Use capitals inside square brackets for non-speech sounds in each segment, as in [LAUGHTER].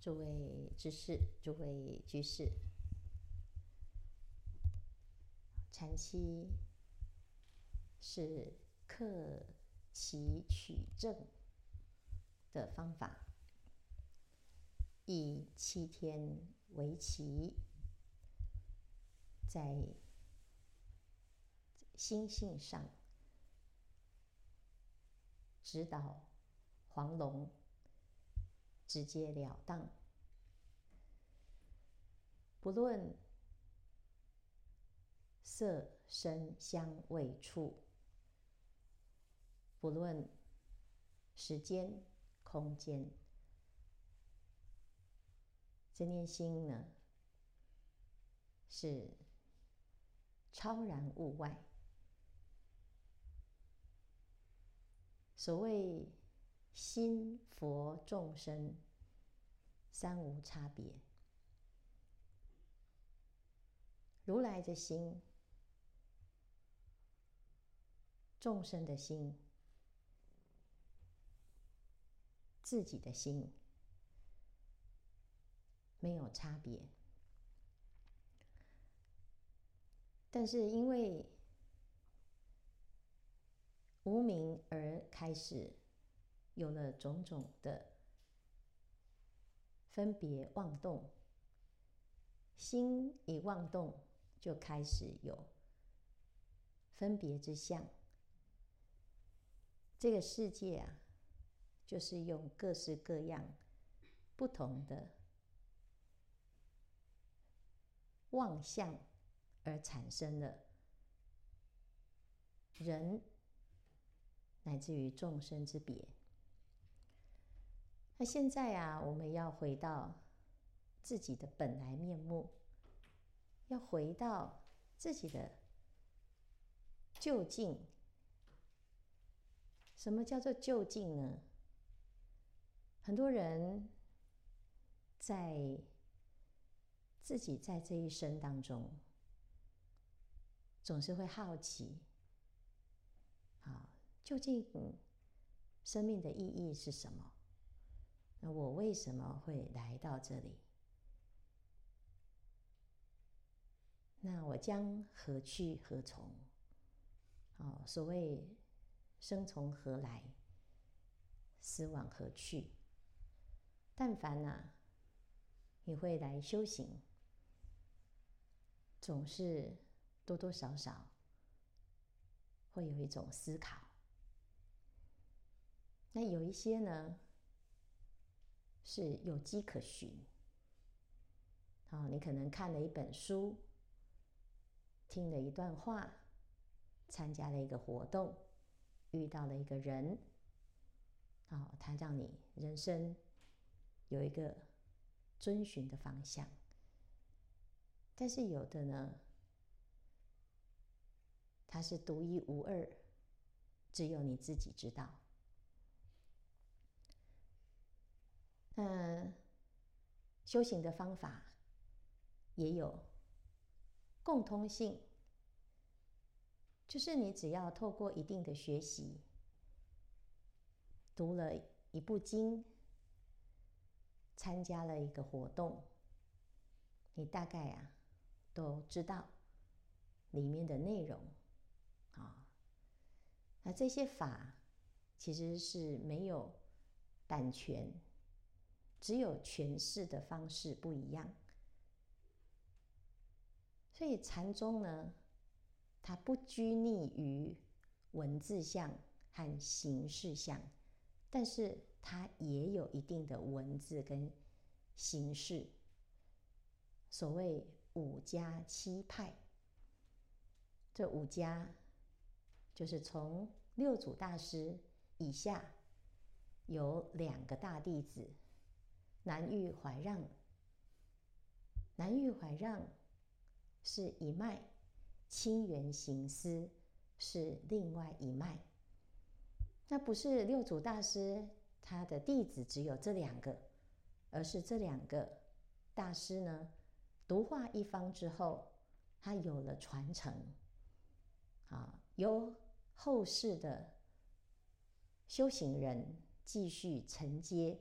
诸位知识，诸位居士，禅七是克期取证的方法，以七天为期，在心性上指导黄龙。直截了当，不论色、声、香、味、触，不论时间、空间，这念心呢，是超然物外。所谓。心佛众生三无差别。如来的心，众生的心，自己的心，没有差别。但是因为无明而开始。有了种种的分别妄动，心一妄动，就开始有分别之相。这个世界啊，就是用各式各样不同的妄相而产生的人，乃至于众生之别。那现在啊，我们要回到自己的本来面目，要回到自己的究竟。什么叫做究竟呢？很多人在自己在这一生当中，总是会好奇：啊，究竟生命的意义是什么？那我为什么会来到这里？那我将何去何从？哦，所谓生从何来，死往何去？但凡啊，你会来修行，总是多多少少会有一种思考。那有一些呢？是有迹可循。好，你可能看了一本书，听了一段话，参加了一个活动，遇到了一个人，好，他让你人生有一个遵循的方向。但是有的呢，它是独一无二，只有你自己知道。那修行的方法也有共通性，就是你只要透过一定的学习，读了一部经，参加了一个活动，你大概啊都知道里面的内容啊。那这些法其实是没有版权。只有诠释的方式不一样，所以禅宗呢，它不拘泥于文字相和形式相，但是它也有一定的文字跟形式。所谓五家七派，这五家就是从六祖大师以下有两个大弟子。南岳怀让，南岳怀让是一脉，清源行思是另外一脉。那不是六祖大师他的弟子只有这两个，而是这两个大师呢，独化一方之后，他有了传承，啊，由后世的修行人继续承接。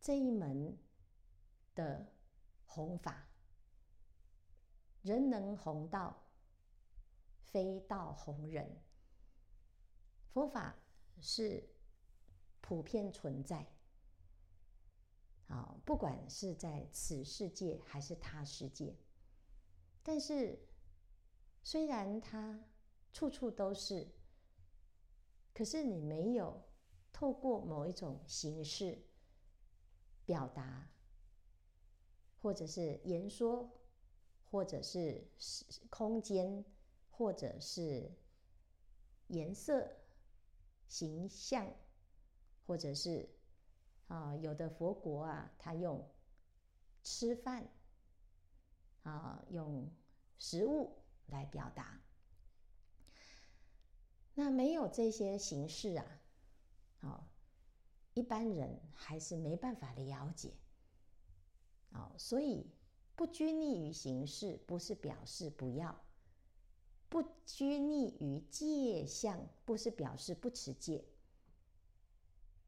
这一门的弘法，人能弘道，非道弘人。佛法是普遍存在，啊，不管是在此世界还是他世界，但是虽然它处处都是，可是你没有透过某一种形式。表达，或者是言说，或者是空间，或者是颜色、形象，或者是啊，有的佛国啊，他用吃饭啊，用食物来表达。那没有这些形式啊，一般人还是没办法了解，哦，所以不拘泥于形式，不是表示不要；不拘泥于戒相，不是表示不持戒。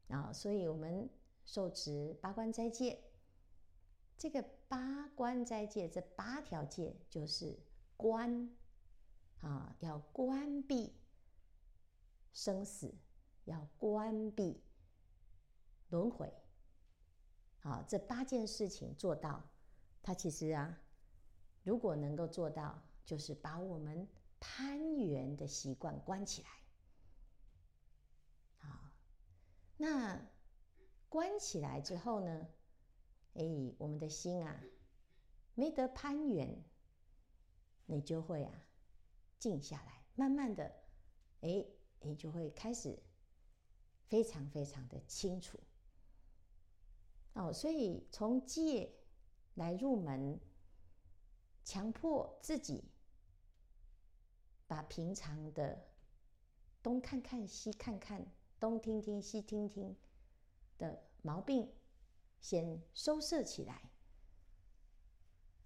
啊，所以我们受持八关斋戒，这个八关斋戒这八条戒就是关，啊，要关闭生死，要关闭。轮回，好，这八件事情做到，它其实啊，如果能够做到，就是把我们攀缘的习惯关起来。好，那关起来之后呢，哎，我们的心啊，没得攀缘，你就会啊，静下来，慢慢的，哎，你就会开始非常非常的清楚。哦，所以从戒来入门，强迫自己把平常的东看看西看看、东听听西听听的毛病先收摄起来。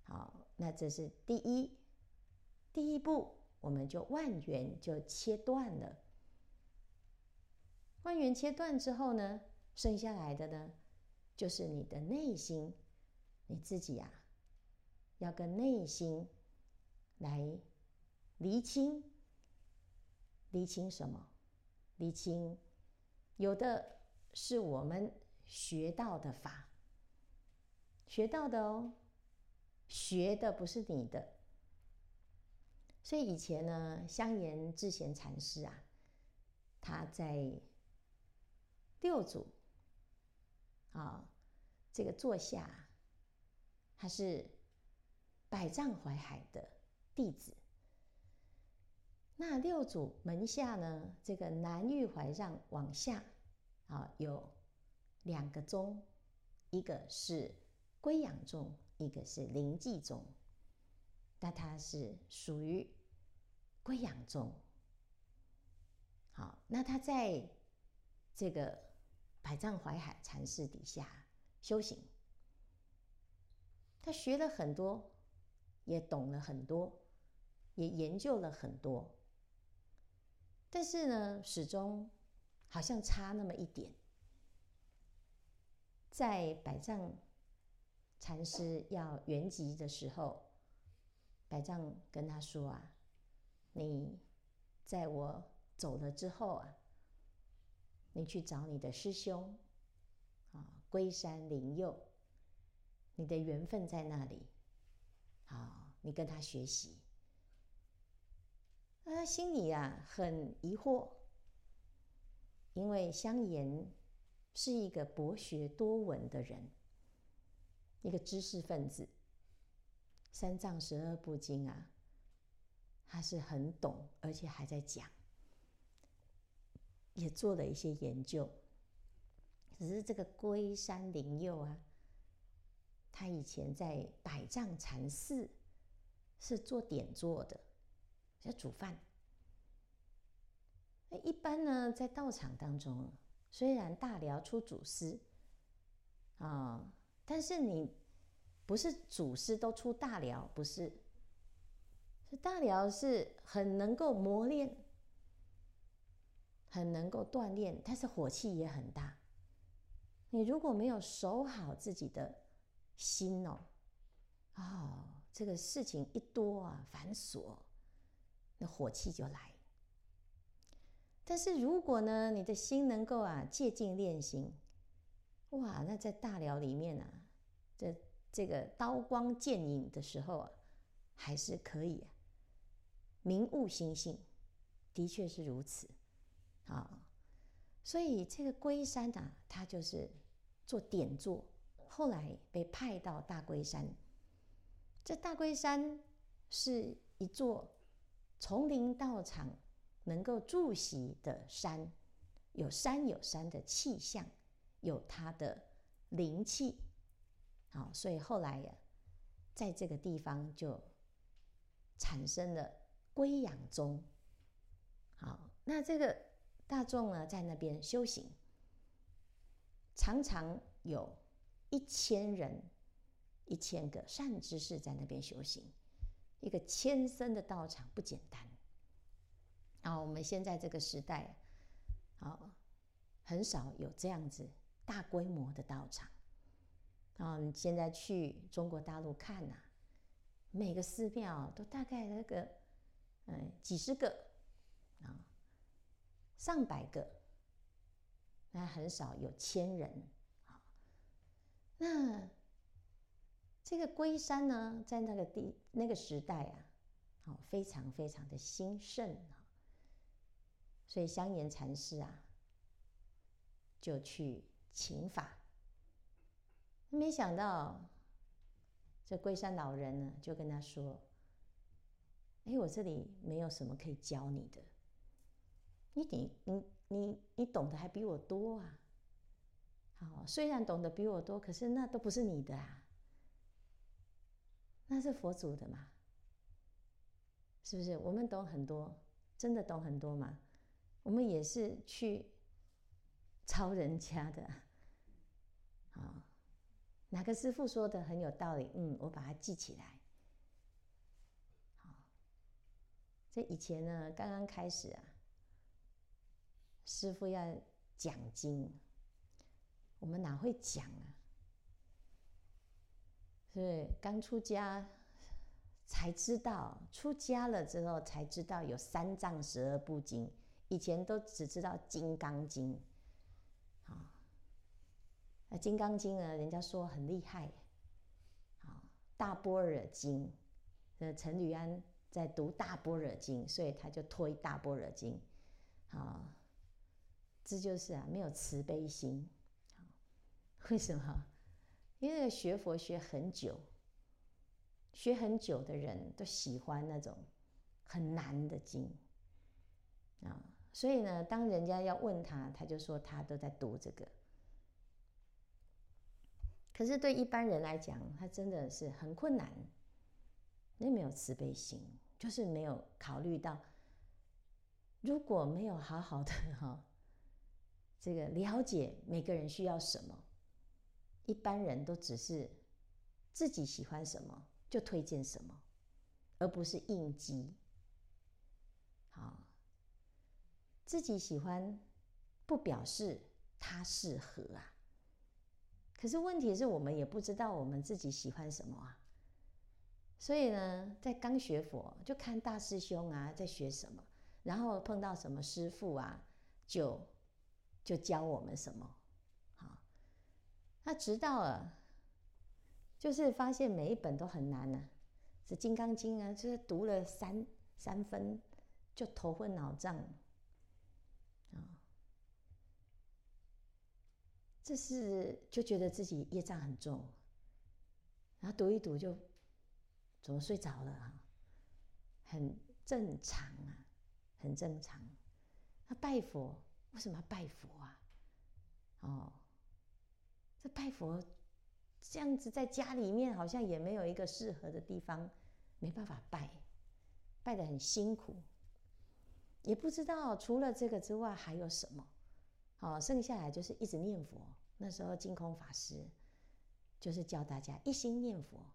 好，那这是第一第一步，我们就万缘就切断了。万缘切断之后呢，剩下来的呢？就是你的内心，你自己呀、啊，要跟内心来厘清，厘清什么？厘清有的是我们学到的法，学到的哦，学的不是你的。所以以前呢，香严智贤禅师啊，他在六祖。啊，这个座下，他是百丈怀海的弟子。那六祖门下呢，这个南岳怀让往下啊，有两个宗，一个是溈仰宗，一个是灵济宗。那他是属于溈仰宗。好，那他在这个。百丈怀海禅师底下修行，他学了很多，也懂了很多，也研究了很多，但是呢，始终好像差那么一点。在百丈禅师要圆寂的时候，百丈跟他说啊：“你在我走了之后啊。”你去找你的师兄，啊，龟山灵佑，你的缘分在那里，好，你跟他学习。那他心里啊很疑惑，因为香严是一个博学多闻的人，一个知识分子，三藏十二部经啊，他是很懂，而且还在讲。也做了一些研究，只是这个龟山灵佑啊，他以前在百丈禅寺是做典座的，要煮饭。那一般呢，在道场当中，虽然大寮出祖师啊，但是你不是祖师都出大寮，不是，是大寮是很能够磨练。很能够锻炼，但是火气也很大。你如果没有守好自己的心哦，哦，这个事情一多啊，繁琐，那火气就来。但是如果呢，你的心能够啊，借镜练心，哇，那在大寮里面啊，这这个刀光剑影的时候啊，还是可以啊，明悟心性，的确是如此啊。所以这个龟山啊，它就是做点座，后来被派到大龟山。这大龟山是一座丛林道场。能够住席的山，有山有山的气象，有它的灵气，好，所以后来呀，在这个地方就产生了龟养宗。好，那这个大众呢，在那边修行，常常有一千人、一千个善知识在那边修行，一个千僧的道场不简单。啊，我们现在这个时代，啊，很少有这样子大规模的道场。啊，你现在去中国大陆看呐，每个寺庙都大概那个，嗯，几十个，啊，上百个，那很少有千人。啊，那这个龟山呢，在那个地那个时代啊，好，非常非常的兴盛。所以香严禅师啊，就去请法。没想到，这龟山老人呢，就跟他说：“哎，我这里没有什么可以教你的。你你你你懂得还比我多啊！好，虽然懂得比我多，可是那都不是你的啊，那是佛祖的嘛，是不是？我们懂很多，真的懂很多吗？”我们也是去抄人家的，啊，哪个师傅说的很有道理？嗯，我把它记起来。好，这以前呢，刚刚开始啊，师傅要讲经，我们哪会讲啊？所以刚出家才知道，出家了之后才知道有三藏十二部经。以前都只知道《金刚经》，啊，那《金刚经》呢，人家说很厉害，啊，《大般若经》，呃，陈履安在读《大般若经》，所以他就推《大般若经》，啊，这就是啊，没有慈悲心，[LAUGHS] 为什么？因为学佛学很久，学很久的人都喜欢那种很难的经，啊。所以呢，当人家要问他，他就说他都在读这个。可是对一般人来讲，他真的是很困难，那没有慈悲心，就是没有考虑到，如果没有好好的哈，[LAUGHS] 这个了解每个人需要什么，一般人都只是自己喜欢什么就推荐什么，而不是应机。好。自己喜欢，不表示他适合啊。可是问题是我们也不知道我们自己喜欢什么啊。所以呢，在刚学佛，就看大师兄啊在学什么，然后碰到什么师父啊，就就教我们什么。好，那直到了，就是发现每一本都很难呢、啊。这《金刚经》啊，就是读了三三分就头昏脑胀。这是就觉得自己业障很重，然后读一读就怎么睡着了啊？很正常啊，很正常。那拜佛为什么拜佛啊？哦，这拜佛这样子在家里面好像也没有一个适合的地方，没办法拜，拜得很辛苦，也不知道除了这个之外还有什么。好，剩下来就是一直念佛。那时候净空法师就是教大家一心念佛，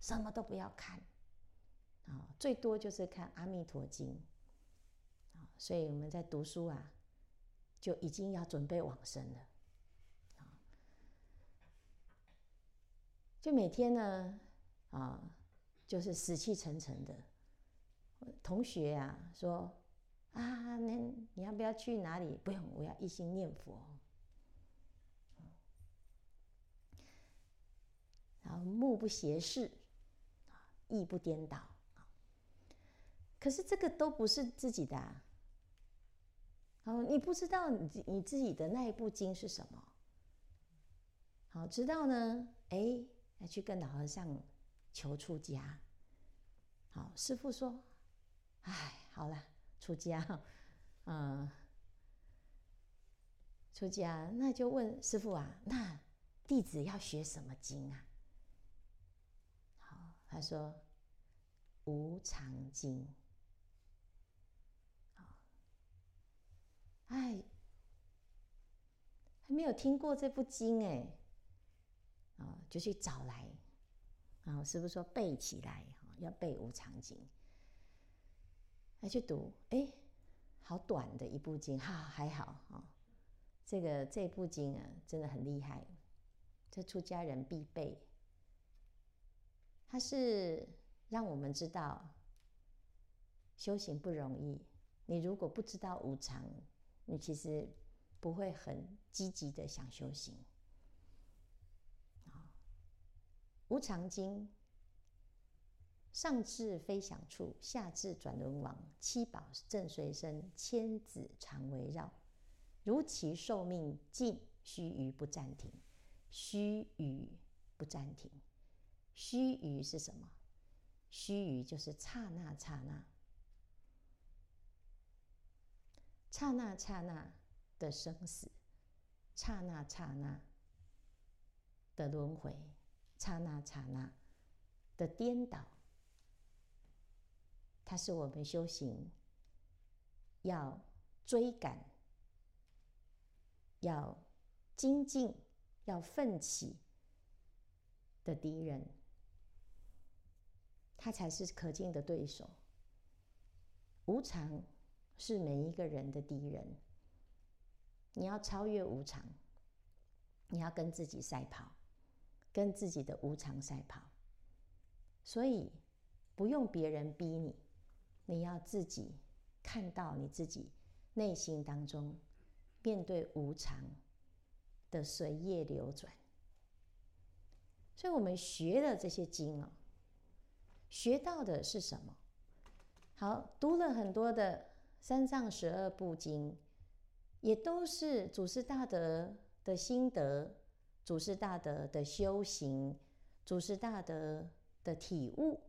什么都不要看，啊，最多就是看《阿弥陀经》，啊，所以我们在读书啊，就已经要准备往生了，啊，就每天呢，啊，就是死气沉沉的。同学啊，说啊，那你要不要去哪里？不用，我要一心念佛。然后目不斜视，啊意不颠倒。可是这个都不是自己的。好，你不知道你你自己的那一部经是什么。好，知道呢，哎，要去跟老和尚求出家。好，师傅说，哎，好了，出家，嗯，出家，那就问师傅啊，那弟子要学什么经啊？好，他说无常经。哎，还没有听过这部经哎，啊，就去找来，啊，师父说背起来，要背《无常经》，来去读，哎，好短的一部经，哈，还好啊，这个这部经啊，真的很厉害，这出家人必背，它是让我们知道修行不容易，你如果不知道无常。你其实不会很积极的想修行啊。无常经，上至飞翔处，下至转轮王，七宝正随身，千子常围绕。如其寿命尽，须臾不暂停。须臾不暂停，须臾是什么？须臾就是刹那刹那。刹那刹那的生死，刹那刹那的轮回，刹那刹那的颠倒，它是我们修行要追赶、要精进、要奋起的敌人，他才是可敬的对手。无常。是每一个人的敌人。你要超越无常，你要跟自己赛跑，跟自己的无常赛跑。所以不用别人逼你，你要自己看到你自己内心当中面对无常的随业流转。所以我们学了这些经啊，学到的是什么？好，读了很多的。三藏十二部经，也都是祖师大德的心得，祖师大德的修行，祖师大德的体悟。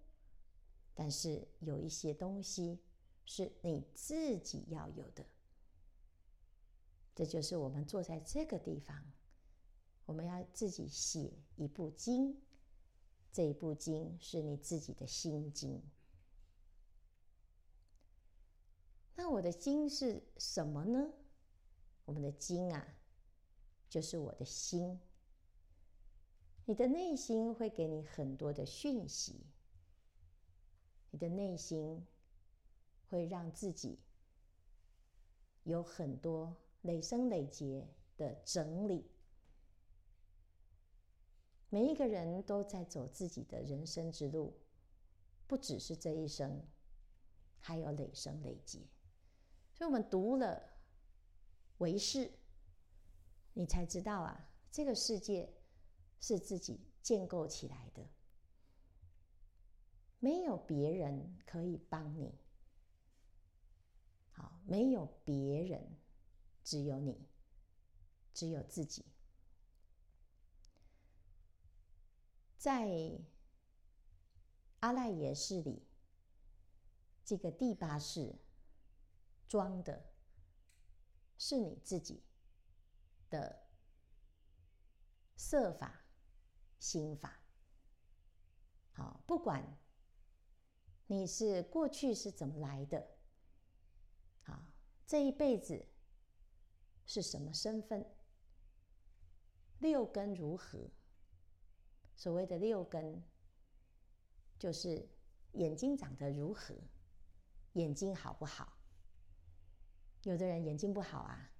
但是有一些东西是你自己要有的，这就是我们坐在这个地方，我们要自己写一部经，这一部经是你自己的心经。那我的经是什么呢？我们的经啊，就是我的心。你的内心会给你很多的讯息，你的内心会让自己有很多累生累劫的整理。每一个人都在走自己的人生之路，不只是这一生，还有累生累劫。所以，我们读了唯识，你才知道啊，这个世界是自己建构起来的，没有别人可以帮你。好，没有别人，只有你，只有自己。在阿赖耶识里，这个第八识。装的是你自己的色法、心法。好，不管你是过去是怎么来的，好，这一辈子是什么身份，六根如何？所谓的六根，就是眼睛长得如何，眼睛好不好？有的人眼睛不好啊，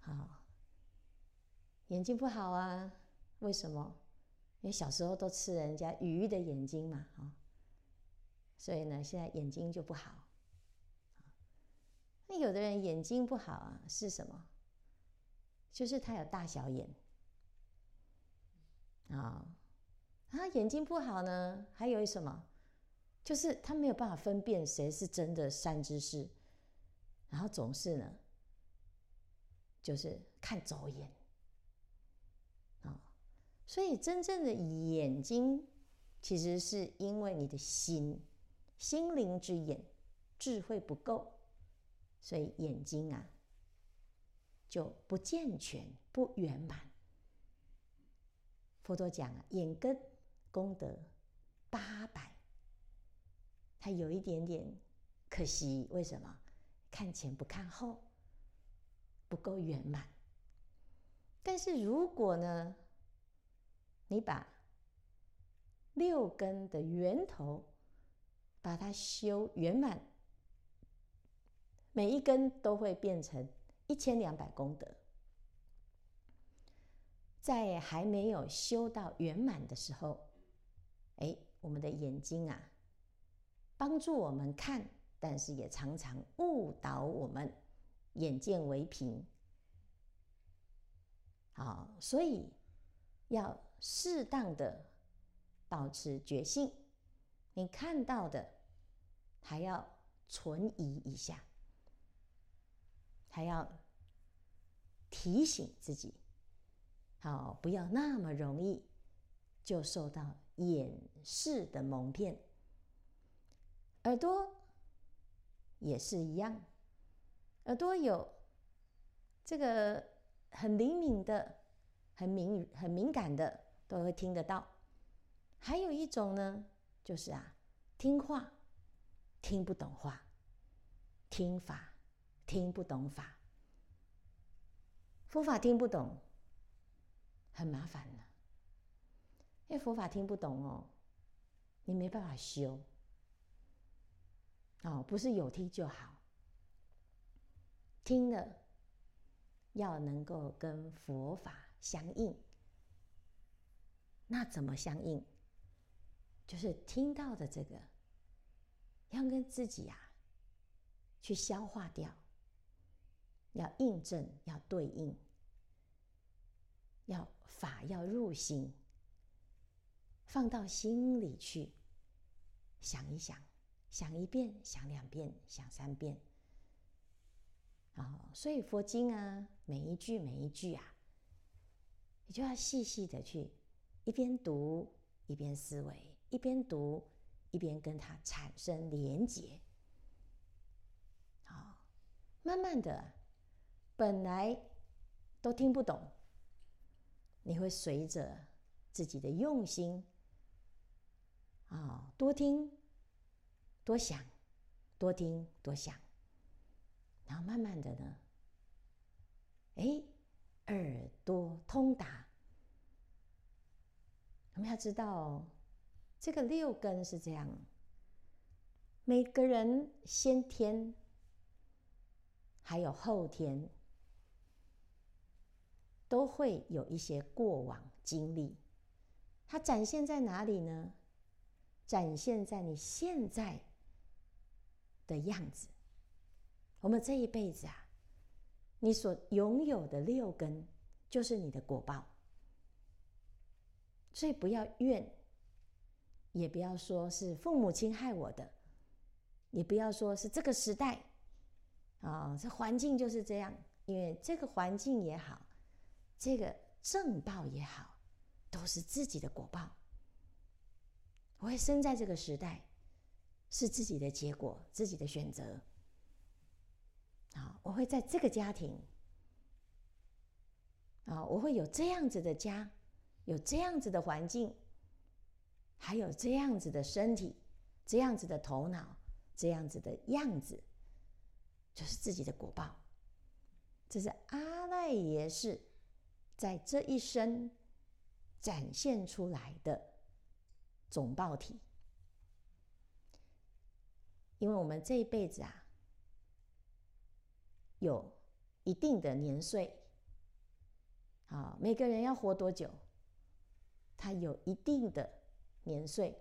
好，眼睛不好啊，为什么？因为小时候都吃人家鱼的眼睛嘛，啊，所以呢，现在眼睛就不好。那有的人眼睛不好啊，是什么？就是他有大小眼啊。他眼睛不好呢，还有什么？就是他没有办法分辨谁是真的善知识，然后总是呢，就是看走眼啊。所以，真正的眼睛，其实是因为你的心，心灵之眼，智慧不够，所以眼睛啊就不健全、不圆满。佛陀讲啊，眼根功德八百，它有一点点可惜，为什么？看前不看后，不够圆满。但是如果呢，你把六根的源头把它修圆满，每一根都会变成一千两百功德。在还没有修到圆满的时候，哎，我们的眼睛啊，帮助我们看，但是也常常误导我们，眼见为凭。好，所以要。适当的保持觉性，你看到的还要存疑一下，还要提醒自己，好，不要那么容易就受到眼识的蒙骗。耳朵也是一样，耳朵有这个很灵敏的、很敏、很敏感的。都会听得到，还有一种呢，就是啊，听话听不懂话，听法听不懂法，佛法听不懂，很麻烦的，因为佛法听不懂哦，你没办法修，哦，不是有听就好，听了要能够跟佛法相应。那怎么相应？就是听到的这个，要跟自己啊去消化掉，要印证，要对应，要法要入心，放到心里去想一想，想一遍，想两遍，想三遍。啊，所以佛经啊，每一句每一句啊，你就要细细的去。一边读一边思维，一边读一边跟它产生连结。好，慢慢的，本来都听不懂，你会随着自己的用心啊，多听多想，多听多想，然后慢慢的呢，哎，耳朵通达。我们要知道，这个六根是这样，每个人先天还有后天都会有一些过往经历，它展现在哪里呢？展现在你现在的样子。我们这一辈子啊，你所拥有的六根，就是你的果报。所以不要怨，也不要说是父母亲害我的，也不要说是这个时代啊，这环境就是这样。因为这个环境也好，这个正报也好，都是自己的果报。我会生在这个时代，是自己的结果，自己的选择。啊，我会在这个家庭，啊，我会有这样子的家。有这样子的环境，还有这样子的身体，这样子的头脑，这样子的样子，就是自己的果报。这是阿赖耶识在这一生展现出来的总报体。因为我们这一辈子啊，有一定的年岁，啊，每个人要活多久？他有一定的年岁，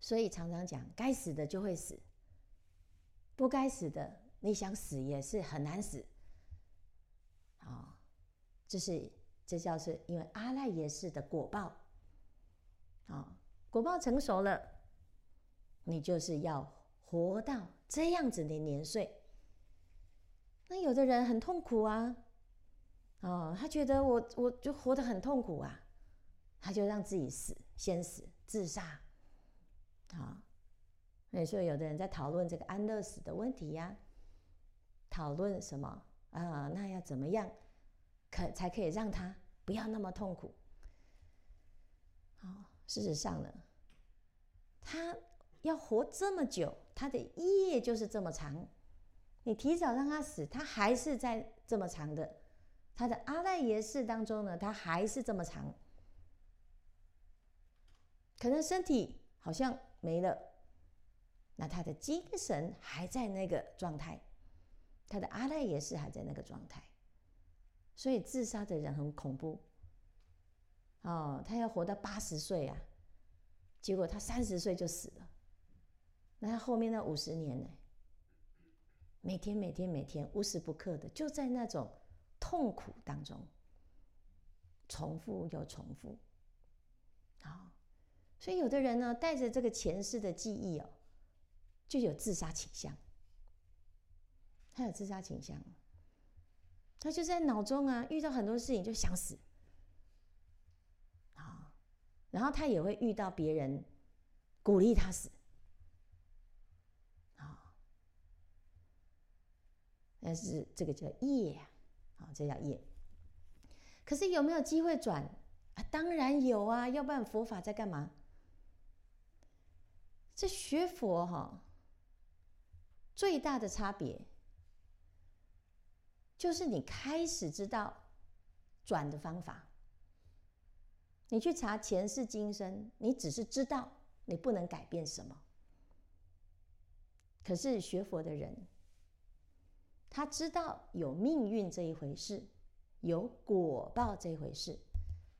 所以常常讲，该死的就会死，不该死的，你想死也是很难死。啊，这是这叫是因为阿赖耶识的果报，啊，果报成熟了，你就是要活到这样子的年岁。那有的人很痛苦啊，哦，他觉得我我就活得很痛苦啊，他就让自己死，先死，自杀，啊，所以说有的人在讨论这个安乐死的问题呀，讨论什么啊？那要怎么样可才可以让他不要那么痛苦？好，事实上呢，他要活这么久，他的业就是这么长。你提早让他死，他还是在这么长的，他的阿赖耶识当中呢，他还是这么长。可能身体好像没了，那他的精神还在那个状态，他的阿赖耶识还在那个状态，所以自杀的人很恐怖。哦，他要活到八十岁啊，结果他三十岁就死了，那他后面那五十年呢？每天每天每天无时不刻的就在那种痛苦当中，重复又重复，啊，所以有的人呢，带着这个前世的记忆哦，就有自杀倾向，他有自杀倾向，他就在脑中啊遇到很多事情就想死，啊，然后他也会遇到别人鼓励他死。但是这个叫业啊，这叫业。可是有没有机会转啊？当然有啊，要不然佛法在干嘛？这学佛哈，最大的差别就是你开始知道转的方法。你去查前世今生，你只是知道，你不能改变什么。可是学佛的人。他知道有命运这一回事，有果报这一回事，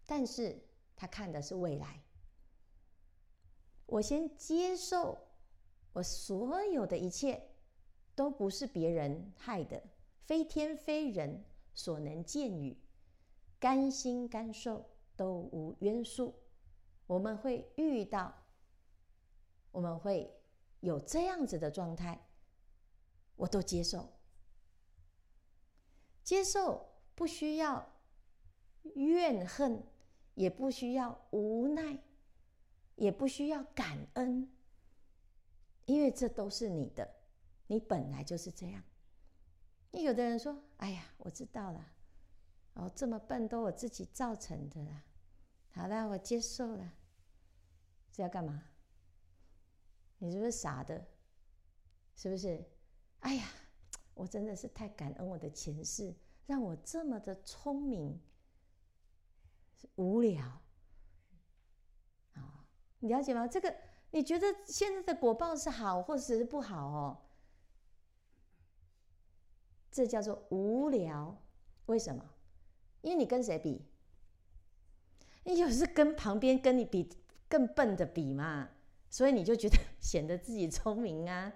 但是他看的是未来。我先接受，我所有的一切都不是别人害的，非天非人所能见与，甘心甘受都无约束。我们会遇到，我们会有这样子的状态，我都接受。接受不需要怨恨，也不需要无奈，也不需要感恩，因为这都是你的，你本来就是这样。你有的人说：“哎呀，我知道了，哦，这么笨都我自己造成的啦。”好了，我接受了。这要干嘛？你是不是傻的？是不是？哎呀！我真的是太感恩我的前世，让我这么的聪明。无聊啊，你了解吗？这个你觉得现在的果报是好，或是不好哦？这叫做无聊。为什么？因为你跟谁比？你有时跟旁边跟你比更笨的比嘛，所以你就觉得 [LAUGHS] 显得自己聪明啊，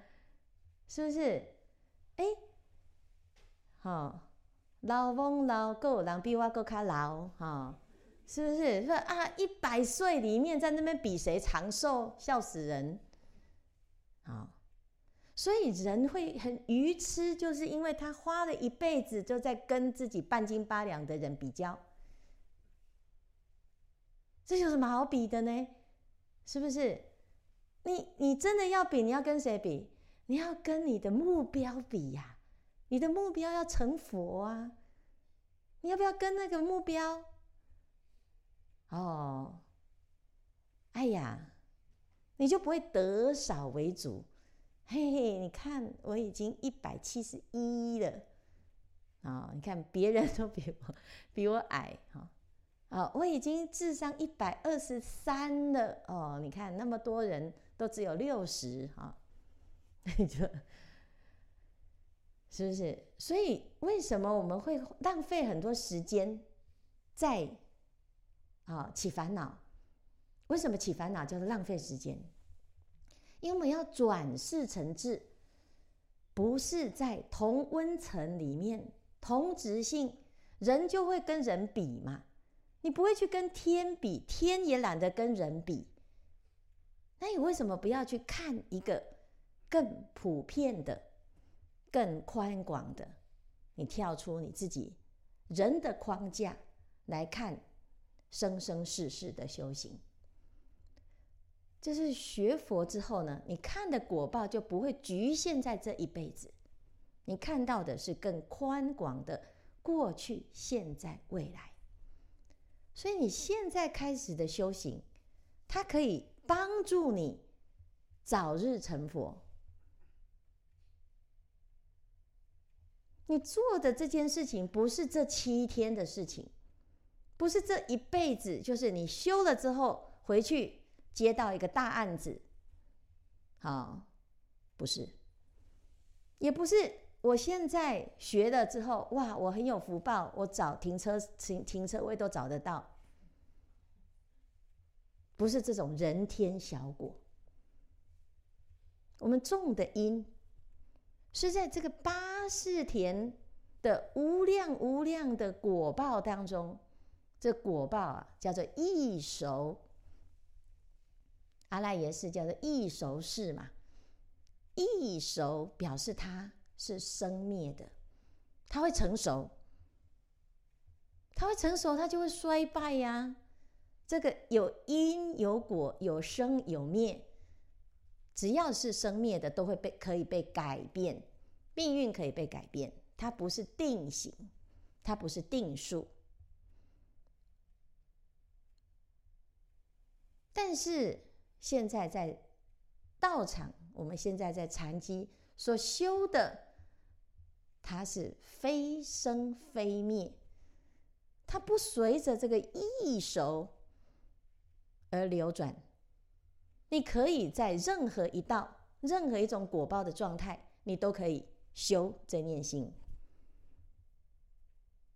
是不是？哎。哦，老翁老够人比我够卡老哈，是不是？说啊，一百岁里面在那边比谁长寿，笑死人。啊，所以人会很愚痴，就是因为他花了一辈子就在跟自己半斤八两的人比较。这有什么好比的呢？是不是？你你真的要比，你要跟谁比？你要跟你的目标比呀。你的目标要成佛啊！你要不要跟那个目标？哦，哎呀，你就不会得少为主。嘿嘿，你看我已经一百七十一了啊！你看别人都比我比我矮哈啊！我已经智商一百二十三了哦！你看那么多人都只有六十哈，你就。是不是？所以为什么我们会浪费很多时间在啊起烦恼。为什么起烦恼叫做浪费时间？因为我们要转世成智，不是在同温层里面同质性，人就会跟人比嘛。你不会去跟天比，天也懒得跟人比。那你为什么不要去看一个更普遍的、更宽广的？你跳出你自己人的框架来看生生世世的修行。就是学佛之后呢，你看的果报就不会局限在这一辈子，你看到的是更宽广的过去、现在、未来。所以你现在开始的修行，它可以帮助你早日成佛。你做的这件事情不是这七天的事情，不是这一辈子，就是你修了之后回去接到一个大案子，好，不是，也不是。我现在学了之后，哇，我很有福报，我找停车停停车位都找得到，不是这种人天小果。我们种的因，是在这个八识田的无量无量的果报当中，这果报啊叫做一熟，阿赖耶识叫做一熟识嘛，一熟表示它。是生灭的，它会成熟，它会成熟，它就会衰败呀。这个有因有果，有生有灭，只要是生灭的，都会被可以被改变，命运可以被改变，它不是定型，它不是定数。但是现在在道场，我们现在在禅机所修的。它是非生非灭，它不随着这个意熟而流转。你可以在任何一道、任何一种果报的状态，你都可以修正念心。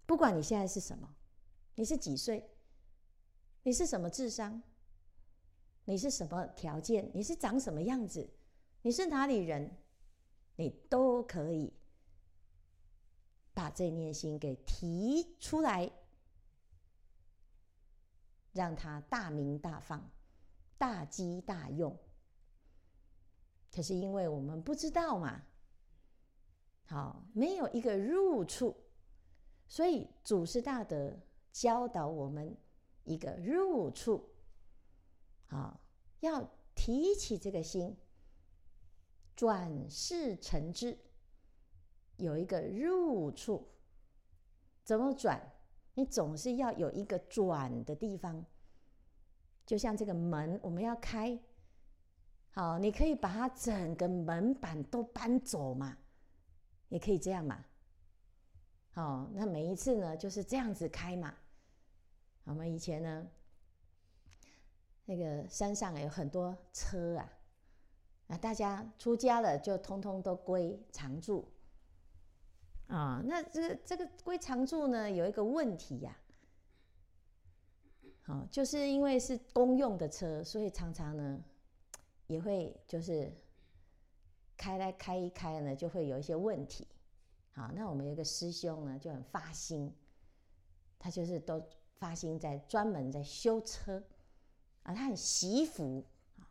不管你现在是什么，你是几岁，你是什么智商，你是什么条件，你是长什么样子，你是哪里人，你都可以。把这念心给提出来，让它大明大放、大机大用。可是因为我们不知道嘛，好，没有一个入处，所以祖师大德教导我们一个入处，好，要提起这个心，转世成智。有一个入处，怎么转？你总是要有一个转的地方。就像这个门，我们要开，好，你可以把它整个门板都搬走嘛，也可以这样嘛。哦，那每一次呢，就是这样子开嘛。我们以前呢，那个山上有很多车啊，啊，大家出家了就通通都归常住。啊、哦，那这个这个归常住呢，有一个问题呀、哦，就是因为是公用的车，所以常常呢也会就是开来开一开呢，就会有一些问题。好，那我们有一个师兄呢就很发心，他就是都发心在专门在修车啊，他很惜福啊。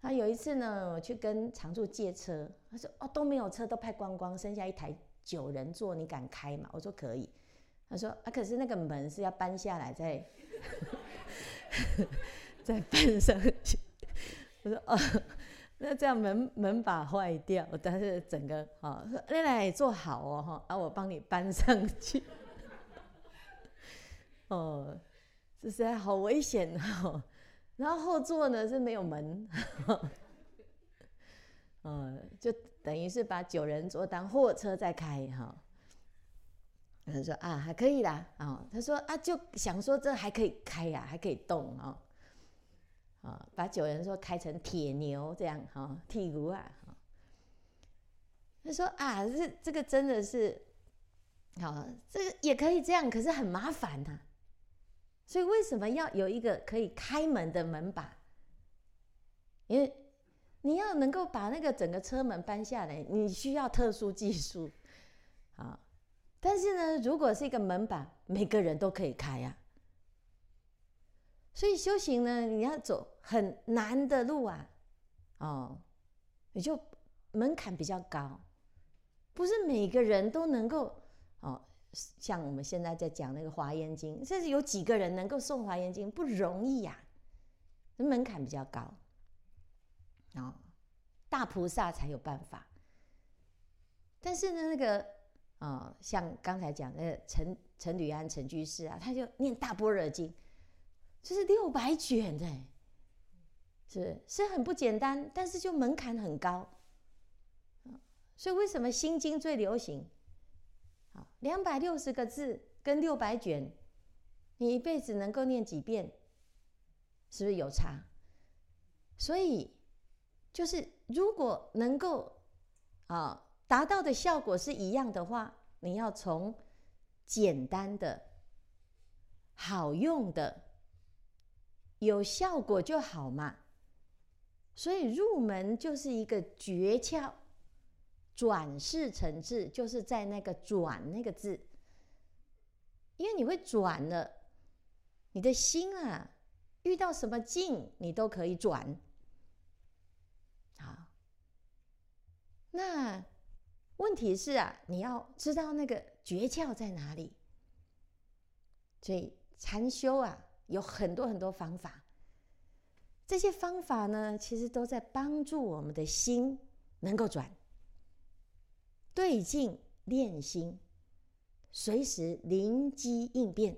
他有一次呢，我去跟常住借车，他说哦都没有车，都拍光光，剩下一台。九人座，你敢开吗？我说可以。他说啊，可是那个门是要搬下来再 [LAUGHS] 再搬上去。[LAUGHS] 我说哦，那这样门门把坏掉，但是整个好，说来来坐好哦哈，啊我帮你搬上去。[LAUGHS] 哦，这实在好危险哦。然后后座呢是没有门，哦，就。等于是把九人座当货车在开哈，他说啊还可以啦啊，他说啊就想说这还可以开呀，还可以动啊，啊把九人说开成铁牛这样哈，铁牛啊，他说啊这这个真的是，好这个也可以这样，可是很麻烦呐，所以为什么要有一个可以开门的门把？因为你要能够把那个整个车门搬下来，你需要特殊技术啊。但是呢，如果是一个门把，每个人都可以开呀。所以修行呢，你要走很难的路啊，哦，也就门槛比较高，不是每个人都能够哦。像我们现在在讲那个《华严经》，甚至有几个人能够诵《华严经》不容易呀，门槛比较高。哦，大菩萨才有办法。但是呢，那个哦，像刚才讲的陈陈履安陈居士啊，他就念《大般若经》。这是六百卷的，是是很不简单，但是就门槛很高，所以为什么心经最流行？好，两百六十个字跟六百卷，你一辈子能够念几遍？是不是有差？所以就是如果能够啊达到的效果是一样的话，你要从简单的、好用的。有效果就好嘛，所以入门就是一个诀窍，转世成智，就是在那个“转”那个字，因为你会转了，你的心啊，遇到什么境你都可以转。好，那问题是啊，你要知道那个诀窍在哪里，所以禅修啊。有很多很多方法，这些方法呢，其实都在帮助我们的心能够转，对境练心，随时灵机应变。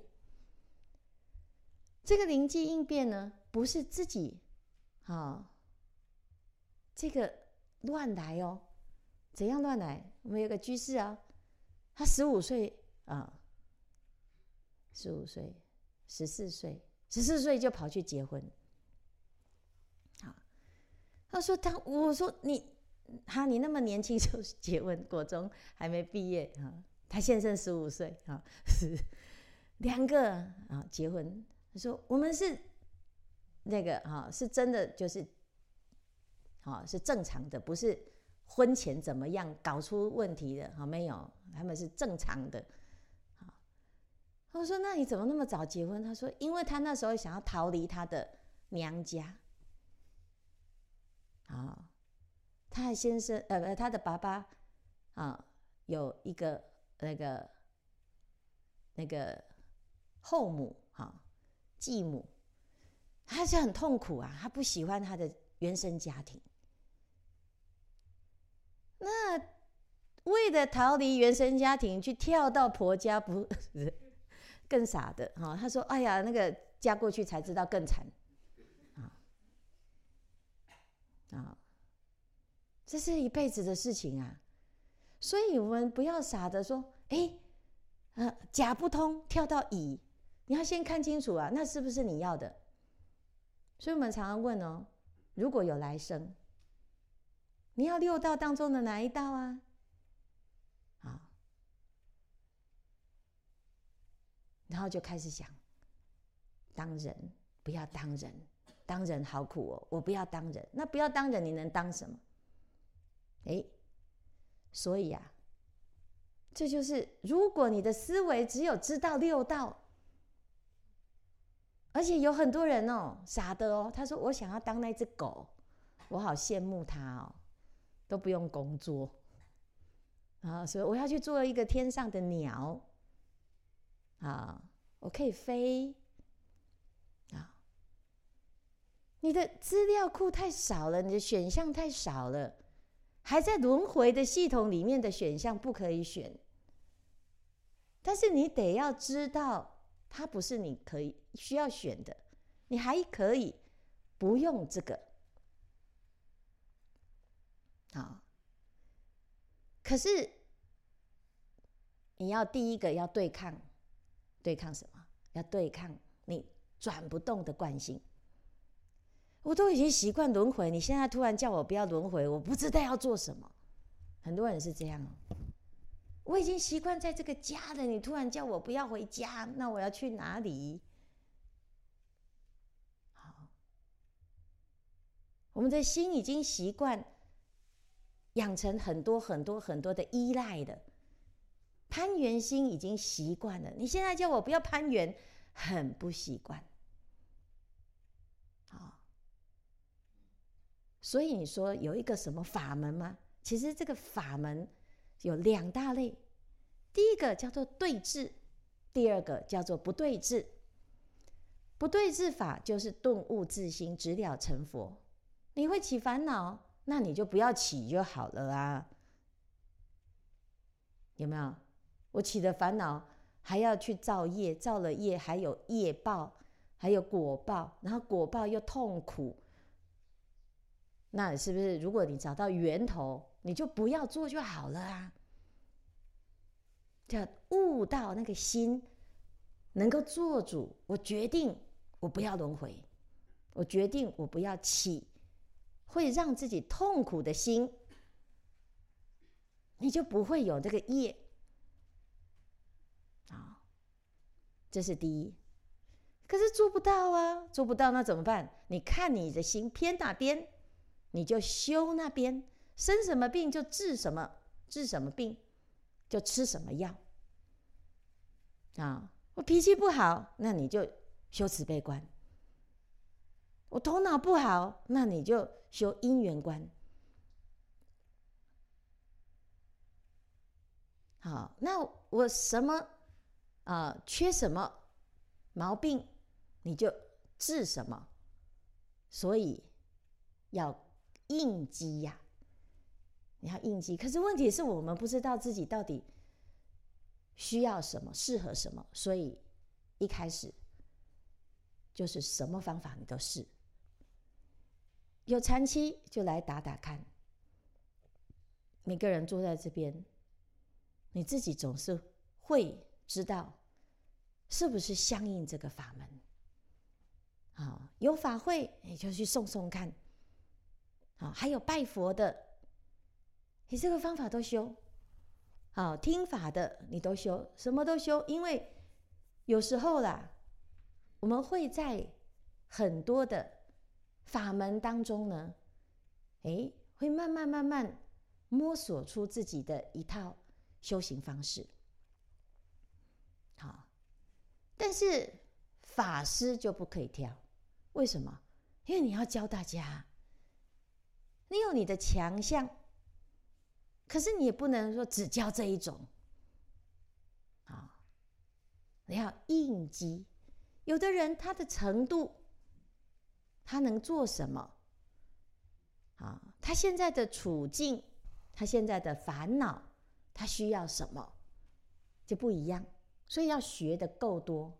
这个灵机应变呢，不是自己啊、哦，这个乱来哦。怎样乱来？我们有个居士啊，他十五岁啊，十五岁。十四岁，十四岁就跑去结婚。他说他，我说你，哈，你那么年轻就结婚，国中还没毕业啊。他现在十五岁啊，是 [LAUGHS] 两个啊结婚。他说我们是那个哈，是真的就是，好是正常的，不是婚前怎么样搞出问题的，好没有，他们是正常的。我说：“那你怎么那么早结婚？”他说：“因为他那时候想要逃离他的娘家。啊，他的先生呃，他的爸爸啊，有一个那个那个后母哈，继母，他是很痛苦啊，他不喜欢他的原生家庭。那为了逃离原生家庭，去跳到婆家不？”更傻的哈，他说：“哎呀，那个嫁过去才知道更惨，啊啊，这是一辈子的事情啊，所以我们不要傻的说，哎，呃，甲不通跳到乙，你要先看清楚啊，那是不是你要的？所以我们常常问哦，如果有来生，你要六道当中的哪一道啊？”然后就开始想，当人不要当人，当人好苦哦，我不要当人。那不要当人，你能当什么？哎，所以啊，这就是如果你的思维只有知道六道，而且有很多人哦，傻的哦，他说我想要当那只狗，我好羡慕他哦，都不用工作啊，所以我要去做一个天上的鸟。啊，我可以飞啊！你的资料库太少了，你的选项太少了，还在轮回的系统里面的选项不可以选。但是你得要知道，它不是你可以需要选的，你还可以不用这个。啊，可是你要第一个要对抗。对抗什么？要对抗你转不动的惯性。我都已经习惯轮回，你现在突然叫我不要轮回，我不知道要做什么。很多人是这样哦，我已经习惯在这个家了，你突然叫我不要回家，那我要去哪里？好，我们的心已经习惯养成很多很多很多的依赖的攀援心已经习惯了，你现在叫我不要攀援，很不习惯。所以你说有一个什么法门吗？其实这个法门有两大类，第一个叫做对治，第二个叫做不对治。不对治法就是顿悟自心，直了成佛。你会起烦恼，那你就不要起就好了啊。有没有？我起的烦恼还要去造业，造了业还有业报，还有果报，然后果报又痛苦。那是不是？如果你找到源头，你就不要做就好了啊。叫悟到那个心能够做主，我决定。我不要轮回，我决定我不要起会让自己痛苦的心，你就不会有这个业啊。这是第一，可是做不到啊，做不到那怎么办？你看你的心偏哪边，你就修那边，生什么病就治什么，治什么病就吃什么药啊。我脾气不好，那你就。修慈悲观，我头脑不好，那你就修因缘观。好，那我什么啊、缺什么毛病，你就治什么。所以要应机呀，你要应机。可是问题是我们不知道自己到底需要什么，适合什么，所以一开始。就是什么方法你都试，有禅期就来打打看。每个人坐在这边，你自己总是会知道是不是相应这个法门。啊，有法会你就去送送看。啊，还有拜佛的，你这个方法都修。好，听法的你都修，什么都修，因为有时候啦。我们会在很多的法门当中呢，哎，会慢慢慢慢摸索出自己的一套修行方式。好，但是法师就不可以挑，为什么？因为你要教大家，你有你的强项，可是你也不能说只教这一种。啊，你要应机。有的人他的程度，他能做什么？啊，他现在的处境，他现在的烦恼，他需要什么，就不一样。所以要学得够多，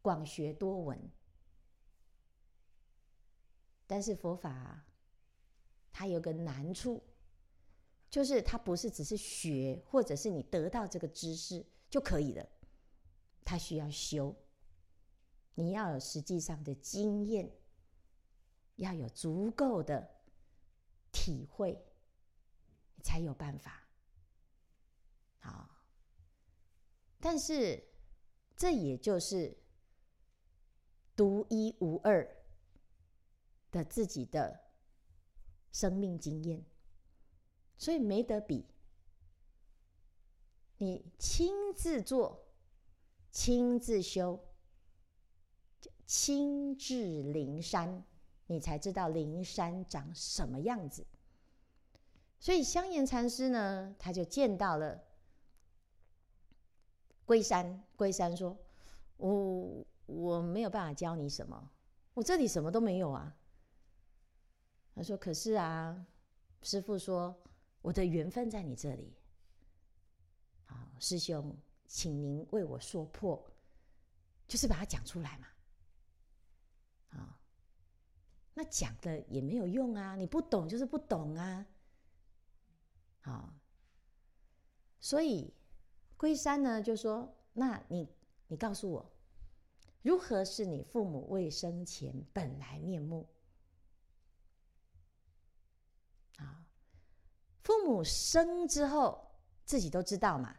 广学多闻。但是佛法，它有个难处，就是它不是只是学，或者是你得到这个知识就可以了，它需要修。你要有实际上的经验，要有足够的体会，才有办法。好，但是这也就是独一无二的自己的生命经验，所以没得比。你亲自做，亲自修。亲至灵山，你才知道灵山长什么样子。所以香严禅师呢，他就见到了龟山。龟山说：“我我没有办法教你什么，我这里什么都没有啊。”他说：“可是啊，师父说我的缘分在你这里。好，师兄，请您为我说破，就是把它讲出来嘛。”啊，那讲的也没有用啊！你不懂就是不懂啊。好，所以龟山呢就说：“那你你告诉我，如何是你父母未生前本来面目？啊，父母生之后自己都知道嘛。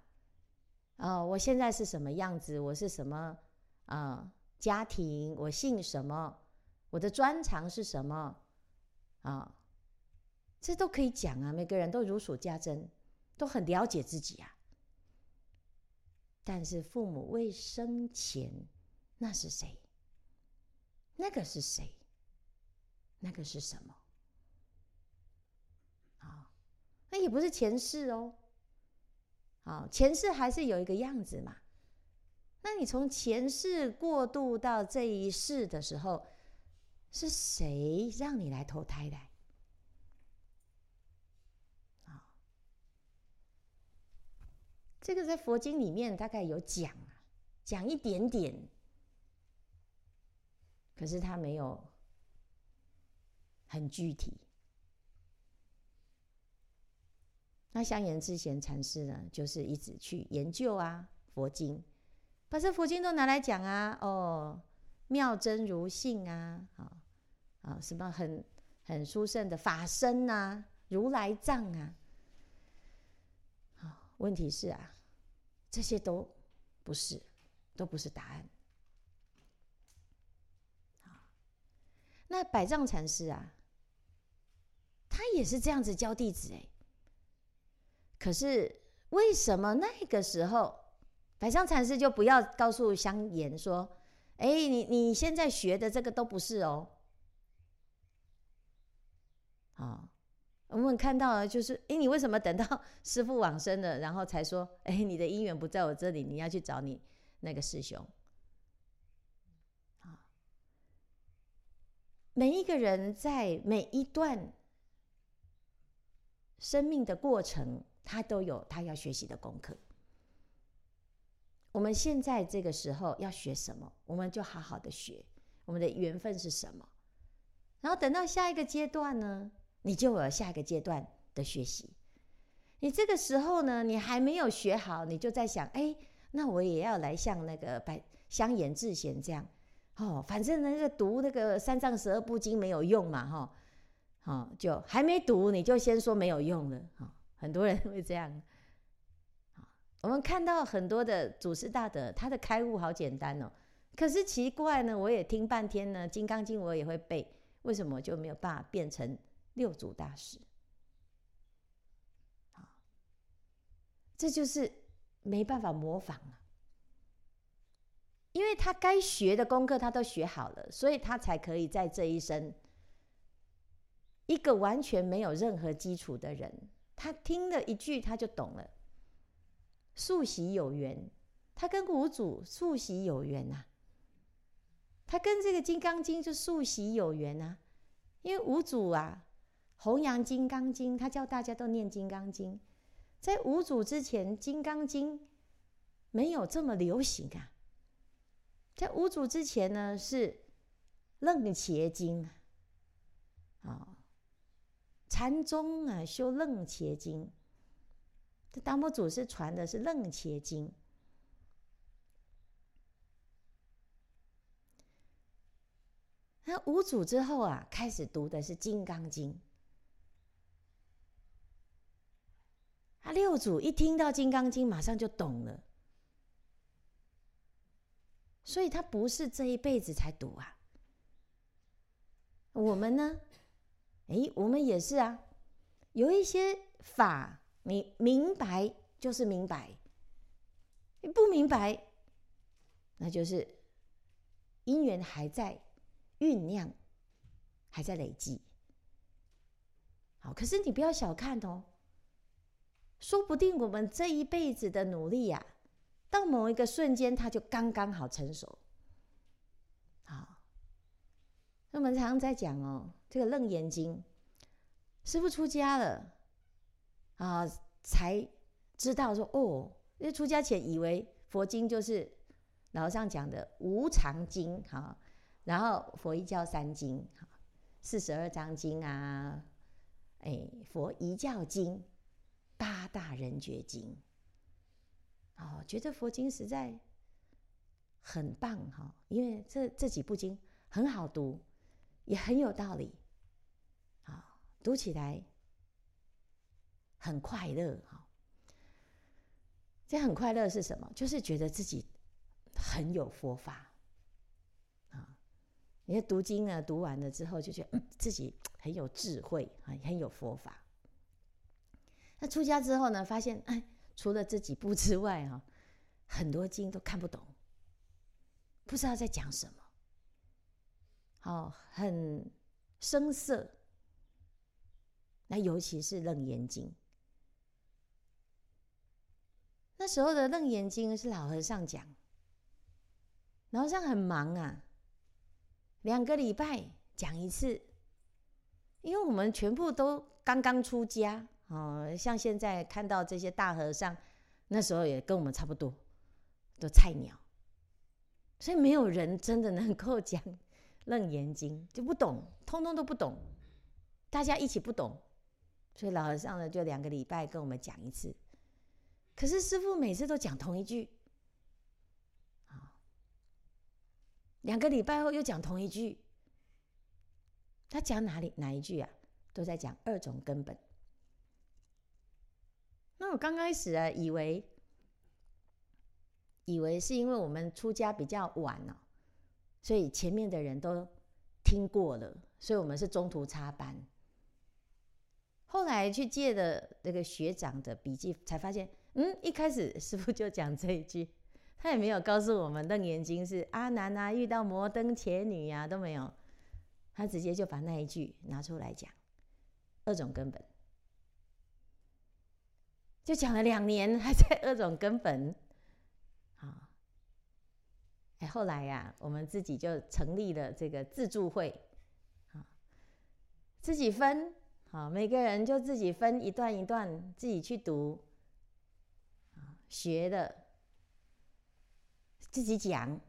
啊，我现在是什么样子？我是什么啊？”家庭，我姓什么？我的专长是什么？啊，这都可以讲啊，每个人都如数家珍，都很了解自己啊。但是父母未生前，那是谁？那个是谁？那个是什么？啊，那也不是前世哦。啊，前世还是有一个样子嘛。那你从前世过渡到这一世的时候，是谁让你来投胎的？这个在佛经里面大概有讲啊，讲一点点，可是他没有很具体。那香严智贤禅师呢，就是一直去研究啊佛经，把这佛经都拿来讲啊，哦，妙真如性啊，啊啊，什么很很殊胜的法身啊，如来藏啊。问题是啊，这些都不是，都不是答案。那百丈禅师啊，他也是这样子教弟子哎。可是为什么那个时候百丈禅师就不要告诉香严说：“哎，你你现在学的这个都不是哦。”啊。我们看到了，就是哎，你为什么等到师父往生了，然后才说，哎，你的因缘不在我这里，你要去找你那个师兄？啊，每一个人在每一段生命的过程，他都有他要学习的功课。我们现在这个时候要学什么，我们就好好的学，我们的缘分是什么？然后等到下一个阶段呢？你就有下一个阶段的学习。你这个时候呢，你还没有学好，你就在想，哎，那我也要来像那个白香严智贤这样，哦，反正那个读那个三藏十二部经没有用嘛，哈、哦，好、哦，就还没读，你就先说没有用了，哈、哦，很多人会这样。我们看到很多的祖师大德，他的开悟好简单哦，可是奇怪呢，我也听半天呢，《金刚经》我也会背，为什么就没有办法变成？六祖大师，啊，这就是没办法模仿啊，因为他该学的功课他都学好了，所以他才可以在这一生，一个完全没有任何基础的人，他听了一句他就懂了，素习有缘，他跟五祖素习有缘呐，他跟这个《金刚经》就素习有缘呐，因为五祖啊。弘扬《金刚经》，他叫大家都念《金刚经》。在五祖之前，《金刚经》没有这么流行啊。在五祖之前呢，是《楞伽经》啊，禅宗啊修《楞伽经》，这达摩祖师传的是《楞伽经》。那五祖之后啊，开始读的是《金刚经》。啊六祖一听到《金刚经》，马上就懂了，所以他不是这一辈子才读啊。我们呢？哎，我们也是啊。有一些法，你明白就是明白，你不明白，那就是因缘还在酝酿，还在累积。好，可是你不要小看哦。说不定我们这一辈子的努力呀，到某一个瞬间，它就刚刚好成熟。好，那我们常常在讲哦，这个《楞严经》，师父出家了啊，才知道说哦，因为出家前以为佛经就是老上讲的无常经哈，然后佛一教三经哈，四十二章经啊，哎，佛一教经。八大人觉经，哦，觉得佛经实在很棒哈，因为这这几部经很好读，也很有道理，啊，读起来很快乐哈。这很快乐是什么？就是觉得自己很有佛法啊，你看读经呢，读完了之后就觉得嗯，自己很有智慧啊，很有佛法。那出家之后呢，发现哎，除了这几部之外哈，很多经都看不懂，不知道在讲什么，哦，很生涩。那尤其是《楞严经》，那时候的《楞严经》是老和尚讲，老和尚很忙啊，两个礼拜讲一次，因为我们全部都刚刚出家哦，像现在看到这些大和尚，那时候也跟我们差不多，都菜鸟，所以没有人真的能够讲《楞严经》，就不懂，通通都不懂，大家一起不懂。所以老和尚呢，就两个礼拜跟我们讲一次。可是师傅每次都讲同一句，啊，两个礼拜后又讲同一句。他讲哪里哪一句啊？都在讲二种根本。那我刚开始啊，以为以为是因为我们出家比较晚了，所以前面的人都听过了，所以我们是中途插班。后来去借的那个学长的笔记，才发现，嗯，一开始师傅就讲这一句，他也没有告诉我们《楞严经》是阿难啊遇到摩登伽女呀、啊、都没有，他直接就把那一句拿出来讲，二种根本，就讲了两年，还在二种根本，哎，后来呀、啊，我们自己就成立了这个自助会，啊，自己分。好，每个人就自己分一段一段，自己去读，啊学的，自己讲。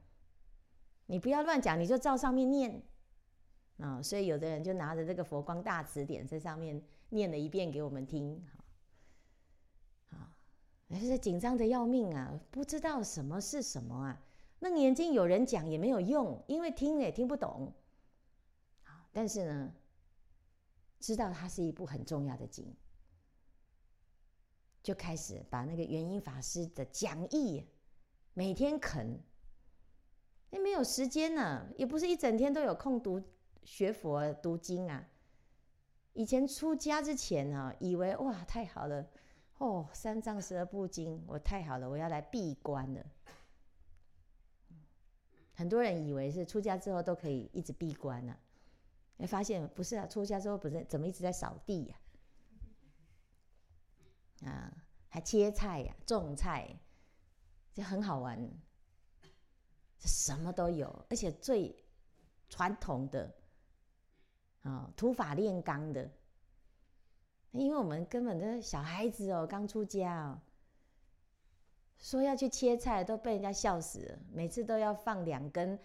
你不要乱讲，你就照上面念。啊，所以有的人就拿着这个佛光大辞典在上面念了一遍给我们听。啊，还是紧张的要命啊，不知道什么是什么啊。那眼睛有人讲也没有用，因为听也听不懂。好，但是呢。知道它是一部很重要的经，就开始把那个圆瑛法师的讲义每天啃。也没有时间呢、也不是一整天都有空读学佛读经啊。以前出家之前呢、啊，以为哇太好了哦，三藏十二部经，我太好了，我要来闭关了。很多人以为是出家之后都可以一直闭关呢、啊。没发现不是啊，出家之后不是怎么一直在扫地呀、啊？啊，还切菜呀、啊，种菜，这很好玩。什么都有，而且最传统的啊，土法炼钢的。因为我们根本的小孩子哦，刚出家哦，说要去切菜都被人家笑死了，每次都要放两根。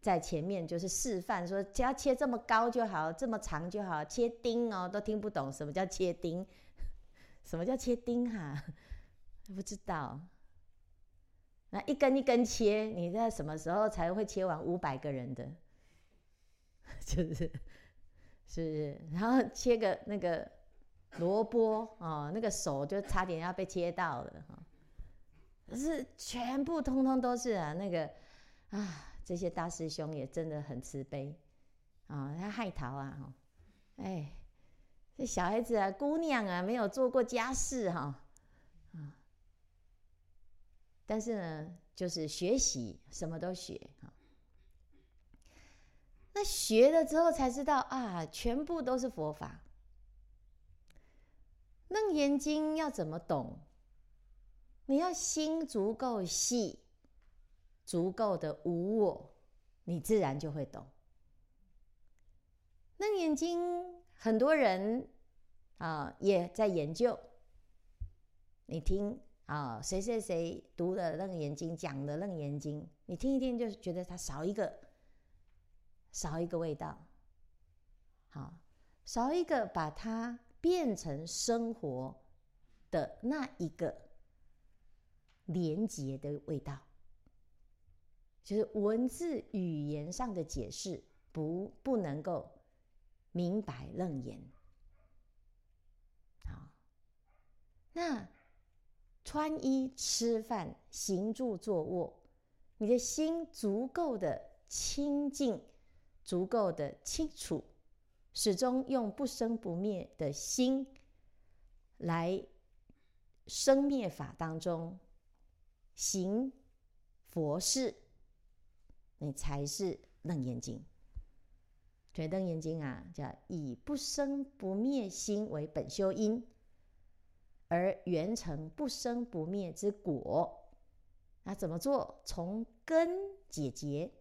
在前面就是示范说，只要切这么高就好，这么长就好，切丁哦，都听不懂什么叫切丁，[LAUGHS] 什么叫切丁哈、[LAUGHS] 不知道。那一根一根切，你在什么时候才会切完五百个人的？[LAUGHS] 就是，是不是？然后切个那个萝卜哦，那个手就差点要被切到了哈。是全部通通都是啊，那个啊。这些大师兄也真的很慈悲啊！他害桃啊，哎，这小孩子啊，姑娘啊，没有做过家事哈，啊，但是呢，就是学习，什么都学啊。那学了之后才知道啊，全部都是佛法。楞严经要怎么懂？你要心足够细。足够的无我，你自然就会懂。楞眼睛很多人啊也在研究。你听啊，谁谁谁读的楞严经，讲的楞严经，你听一听就觉得它少一个，少一个味道。好，少一个把它变成生活的那一个连结的味道。就是文字语言上的解释不不能够明白楞严。好，那穿衣、吃饭、行住坐卧，你的心足够的清净，足够的清楚，始终用不生不灭的心来生灭法当中行佛事，你才是楞严经。所以楞严经啊，叫以不生不灭心为本修因，而圆成不生不灭之果。那怎么做？从根解决。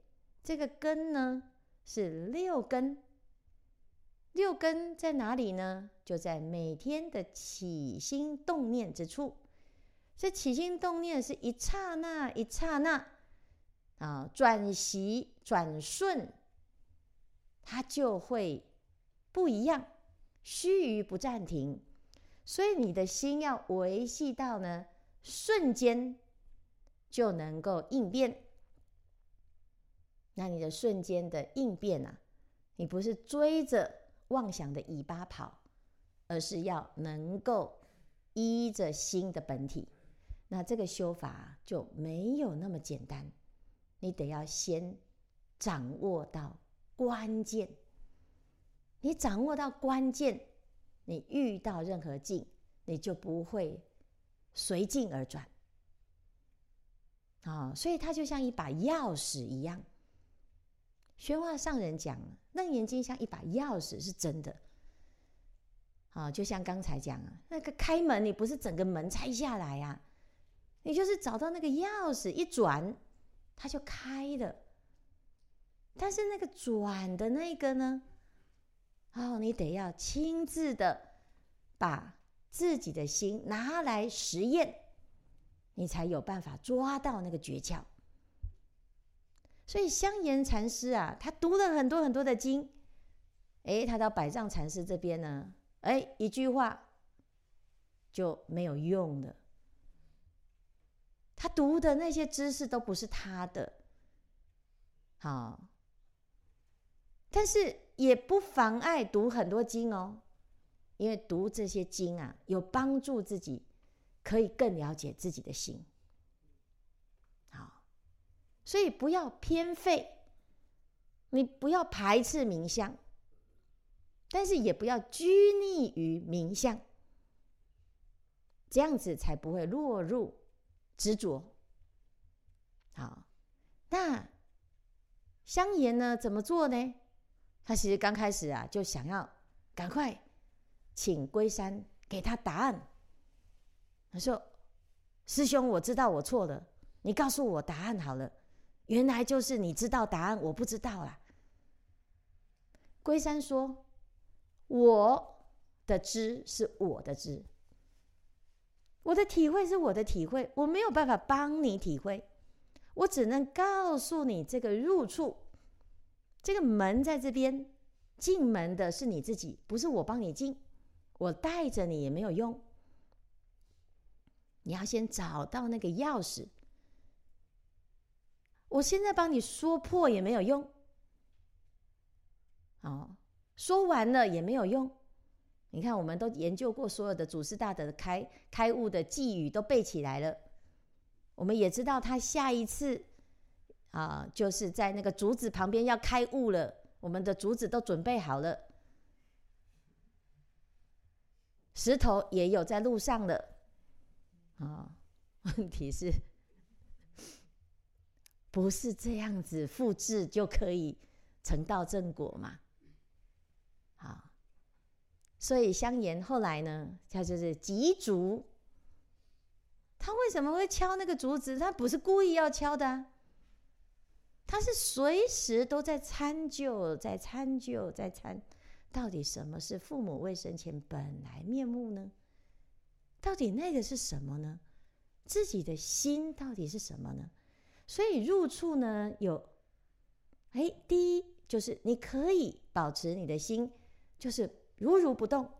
这个根呢，是六根。六根在哪里呢？就在每天的起心动念之处。这起心动念是一刹那一刹那啊，转息转瞬，它就会不一样，须臾不暂停。所以你的心要维系到呢，瞬间就能够应变。那你的瞬间的应变啊，你不是追着妄想的尾巴跑，而是要能够依着心的本体。那这个修法就没有那么简单，你得要先掌握到关键。你掌握到关键，你遇到任何境，你就不会随境而转。啊，所以它就像一把钥匙一样。宣化上人讲，楞严经像一把钥匙，是真的。啊，就像刚才讲啊，那个开门，你不是整个门拆下来呀，你就是找到那个钥匙，一转，它就开了。但是那个转的那个呢，哦，你得要亲自的把自己的心拿来实验，你才有办法抓到那个诀窍。所以香严禅师啊，他读了很多很多的经，哎，他到百丈禅师这边呢，哎，一句话就没有用了。他读的那些知识都不是他的，好，但是也不妨碍读很多经哦，因为读这些经啊，有帮助自己，可以更了解自己的心。好所以不要偏废，你不要排斥名相，但是也不要拘泥于名相，这样子才不会落入执着。好，那香言呢？怎么做呢？他其实刚开始啊，就想要赶快请龟山给他答案。他说：“师兄，我知道我错了，你告诉我答案好了。”原来就是你知道答案，我不知道啦。龟山说：“我的知是我的知，我的体会是我的体会，我没有办法帮你体会，我只能告诉你这个入处，这个门在这边，进门的是你自己，不是我帮你进，我带着你也没有用，你要先找到那个钥匙。”我现在帮你说破也没有用，哦，说完了也没有用。你看，我们都研究过所有的祖师大德的开开悟的偈语都背起来了，我们也知道他下一次啊，就是在那个竹子旁边要开悟了，我们的竹子都准备好了，石头也有在路上了，啊，[LAUGHS] 问题是。不是这样子复制就可以成道正果嘛？好，所以香严后来呢，他就是击竹。他为什么会敲那个竹子？他不是故意要敲的啊，他是随时都在参究，在参究，在参，到底什么是父母未生前本来面目呢？到底那个是什么呢？自己的心到底是什么呢？所以入处呢，有，哎，第一就是你可以保持你的心，就是如如不动，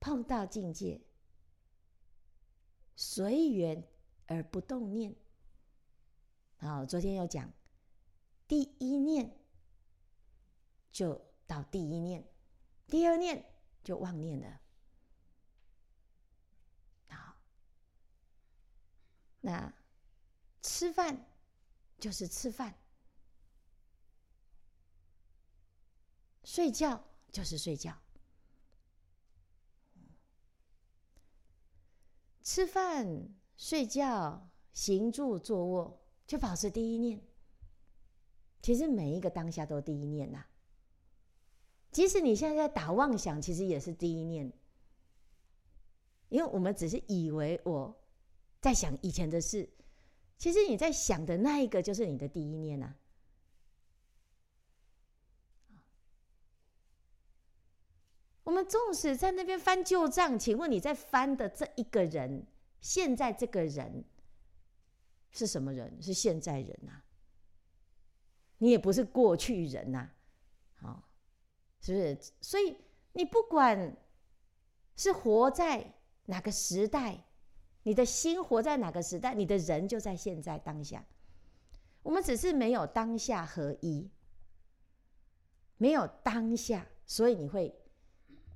碰到境界，随缘而不动念。好，昨天有讲，第一念就到第一念，第二念就忘念了。好，那。吃饭就是吃饭，睡觉就是睡觉，吃饭、睡觉、行住坐卧，就保持第一念。其实每一个当下都第一念呐、啊，即使你现在在打妄想，其实也是第一念，因为我们只是以为我在想以前的事，其实你在想的那一个就是你的第一念呐、啊。我们纵使在那边翻旧账，请问你在翻的这一个人，现在这个人是什么人？是现在人呐、啊？你也不是过去人呐、啊，好，是不是？所以你不管是活在哪个时代，你的心活在哪个时代，你的人就在现在当下。我们只是没有当下合一，没有当下，所以你会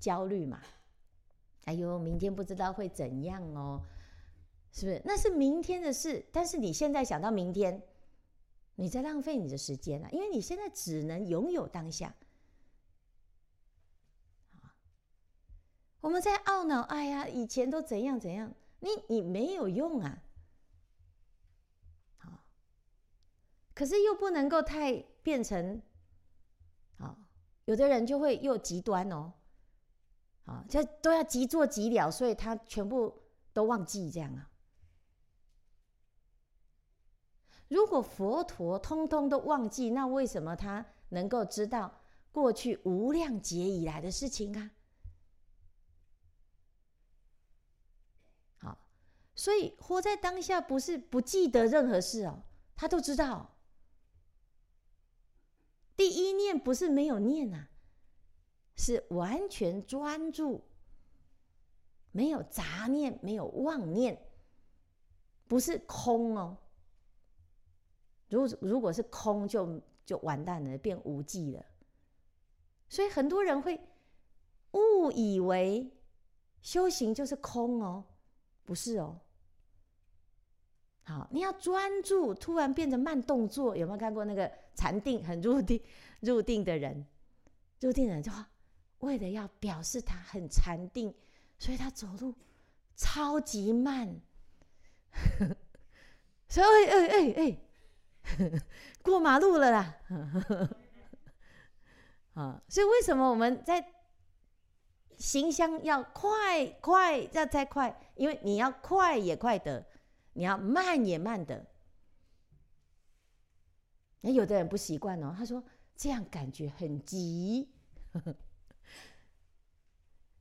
焦虑嘛？哎呦，明天不知道会怎样哦，是不是？那是明天的事，但是你现在想到明天。你在浪费你的时间了，因为你现在只能拥有当下。我们在懊恼，哎呀，以前都怎样怎样，你你没有用啊。好，可是又不能够太变成，好，有的人就会又极端哦，啊，这都要即做即了，所以他全部都忘记这样啊。如果佛陀通通都忘记，那为什么他能够知道过去无量劫以来的事情啊？好，所以活在当下不是不记得任何事哦，他都知道。第一念不是没有念呐，是完全专注，没有杂念，没有妄念，不是空哦。如如果是空就，就完蛋了，变无记了。所以很多人会误以为修行就是空哦，不是哦。好，你要专注，突然变成慢动作，有没有看过那个禅定很入定入定的人？入定的人就为了要表示他很禅定，所以他走路超级慢。[LAUGHS] 所以哎哎哎。[LAUGHS] 过马路了啦！[LAUGHS] 啊，所以为什么我们在行香要快快要再快？因为你要快也快得，你要慢也慢得。那有的人不习惯哦，他说这样感觉很急。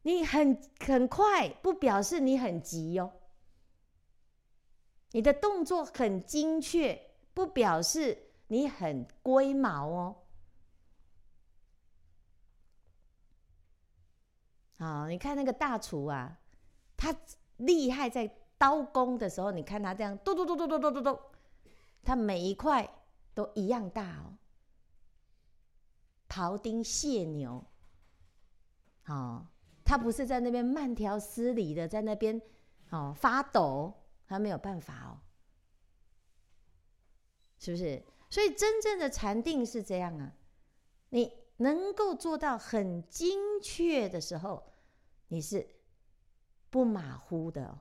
你很很快，不表示你很急哟。你的动作很精确。不表示你很龟毛哦。好，你看那个大厨啊，他厉害在刀工的时候，你看他这样咚咚咚咚咚咚咚咚，他每一块都一样大哦。庖丁解牛，哦，他不是在那边慢条斯理的在那边哦发抖，他没有办法哦。是不是？所以真正的禅定是这样啊，你能够做到很精确的时候，你是不马虎的，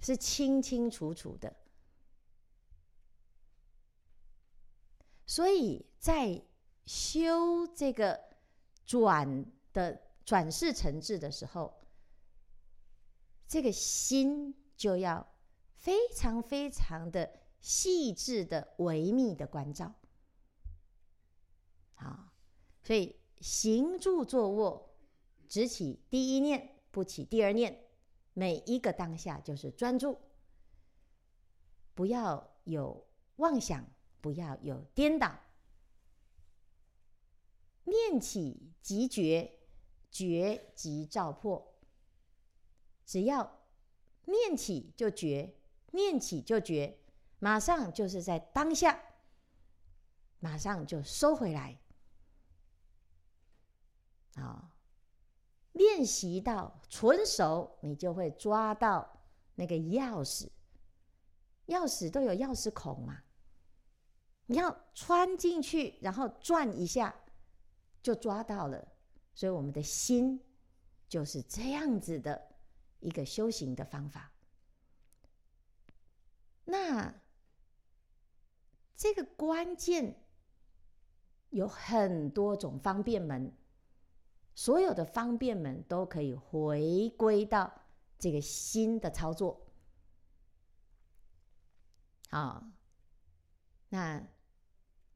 是清清楚楚的。所以在修这个转的转世成智的时候，这个心就要。非常非常的细致的微密的关照，好，所以行住坐卧，只起第一念，不起第二念，每一个当下就是专注，不要有妄想，不要有颠倒，念起即觉，觉即照破，只要念起就觉。念起就觉，马上就是在当下，马上就收回来。啊，练习到纯熟，你就会抓到那个钥匙。钥匙都有钥匙孔嘛，你要穿进去，然后转一下就抓到了。所以我们的心就是这样子的一个修行的方法。那这个关键有很多种方便门，所有的方便门都可以回归到这个心的操作。好，那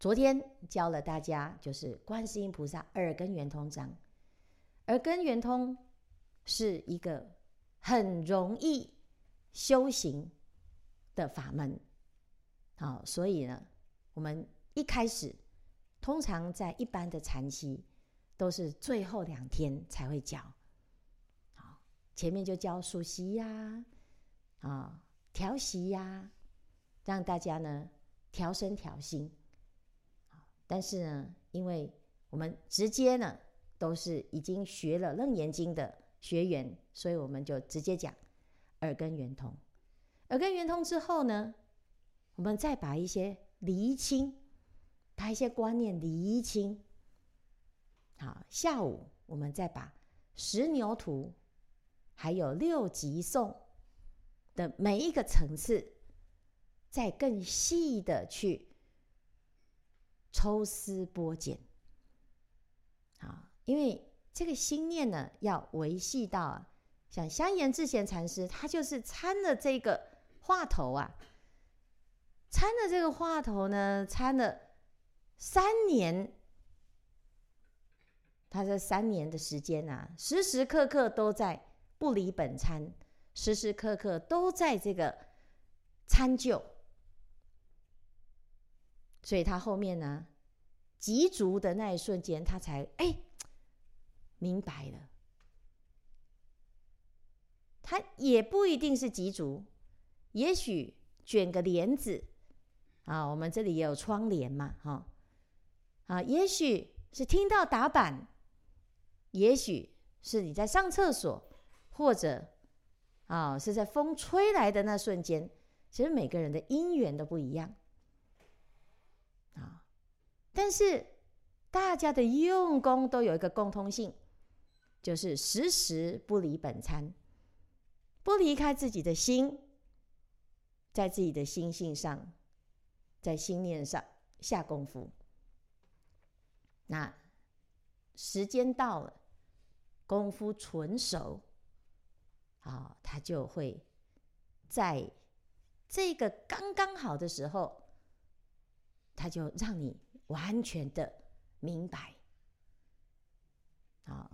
昨天教了大家就是观世音菩萨耳根圆通章，耳根圆通是一个很容易修行的法门，好，所以呢，我们一开始通常在一般的禅期都是最后两天才会教，好，前面就教数息呀，啊，调息呀，让大家呢调身调心，但是呢，因为我们直接呢都是已经学了《楞严经》的学员，所以我们就直接讲耳根圆通。耳根圆通之后呢，我们再把一些厘清，把一些观念厘清。好，下午我们再把十牛图还有六级颂的每一个层次，再更细的去抽丝剥茧。好，因为这个心念呢，要维系到啊，像香严智贤禅师，他就是参了这个。话头啊，参了这个话头呢，参了三年。他这三年的时间啊，时时刻刻都在不离本参，时时刻刻都在这个参究。所以他后面呢，极足的那一瞬间，他才哎明白了。他也不一定是极足。也许卷个帘子啊，我们这里也有窗帘嘛，哈啊，也许是听到打板，也许是你在上厕所，或者啊是在风吹来的那瞬间，其实每个人的因缘都不一样，但是大家的用功都有一个共通性，就是时时不离本参，不离开自己的心。在自己的心性上，在心念上下功夫。那时间到了，功夫纯熟，啊，他就会在这个刚刚好的时候，他就让你完全的明白。啊，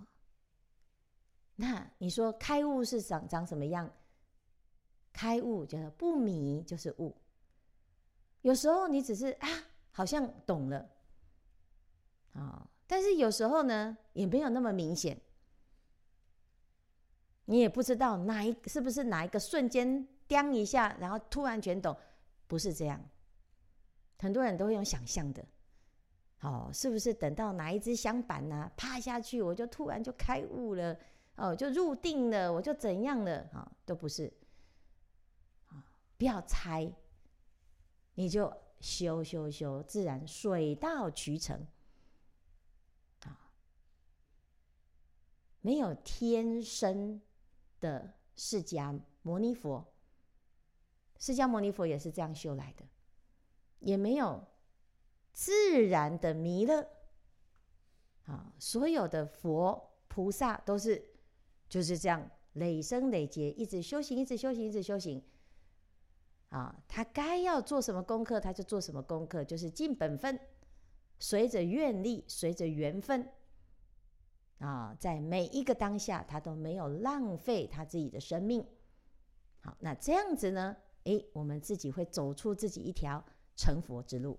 那你说开悟是长长什么样？开悟就是不迷，就是悟。有时候你只是啊，好像懂了啊、哦，但是有时候呢，也没有那么明显。你也不知道哪一是不是哪一个瞬间，叮一下，然后突然全懂，不是这样。很多人都会用想象的，哦，是不是等到哪一支香板呢、啊，趴下去，我就突然就开悟了，哦，就入定了，我就怎样了啊、都不是。啊不要猜，你就修修修，自然水到渠成啊！没有天生的释迦牟尼佛，释迦牟尼佛也是这样修来的，也没有自然的弥勒啊！所有的佛菩萨都是就是这样累生累劫，一直修行，一直修行，一直修行。啊，他该要做什么功课，他就做什么功课，就是尽本分，随着愿力，随着缘分，啊，在每一个当下，他都没有浪费他自己的生命。好，那这样子呢？诶，我们自己会走出自己一条成佛之路。